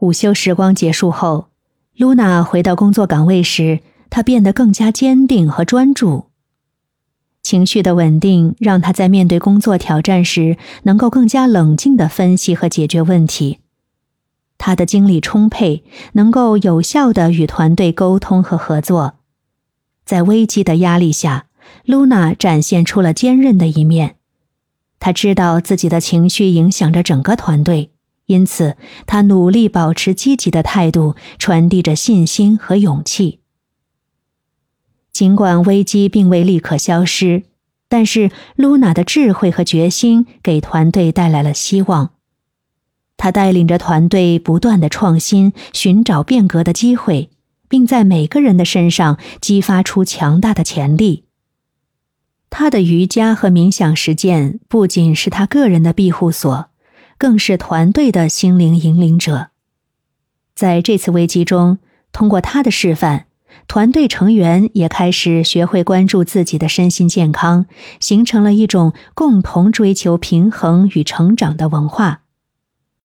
午休时光结束后，露娜回到工作岗位时，她变得更加坚定和专注。情绪的稳定让她在面对工作挑战时，能够更加冷静的分析和解决问题。她的精力充沛，能够有效的与团队沟通和合作。在危机的压力下，露娜展现出了坚韧的一面。她知道自己的情绪影响着整个团队，因此他努力保持积极的态度，传递着信心和勇气。尽管危机并未立刻消失，但是露娜的智慧和决心给团队带来了希望。他带领着团队不断的创新，寻找变革的机会，并在每个人的身上激发出强大的潜力。他的瑜伽和冥想实践不仅是他个人的庇护所，更是团队的心灵引领者。在这次危机中，通过他的示范，团队成员也开始学会关注自己的身心健康，形成了一种共同追求平衡与成长的文化。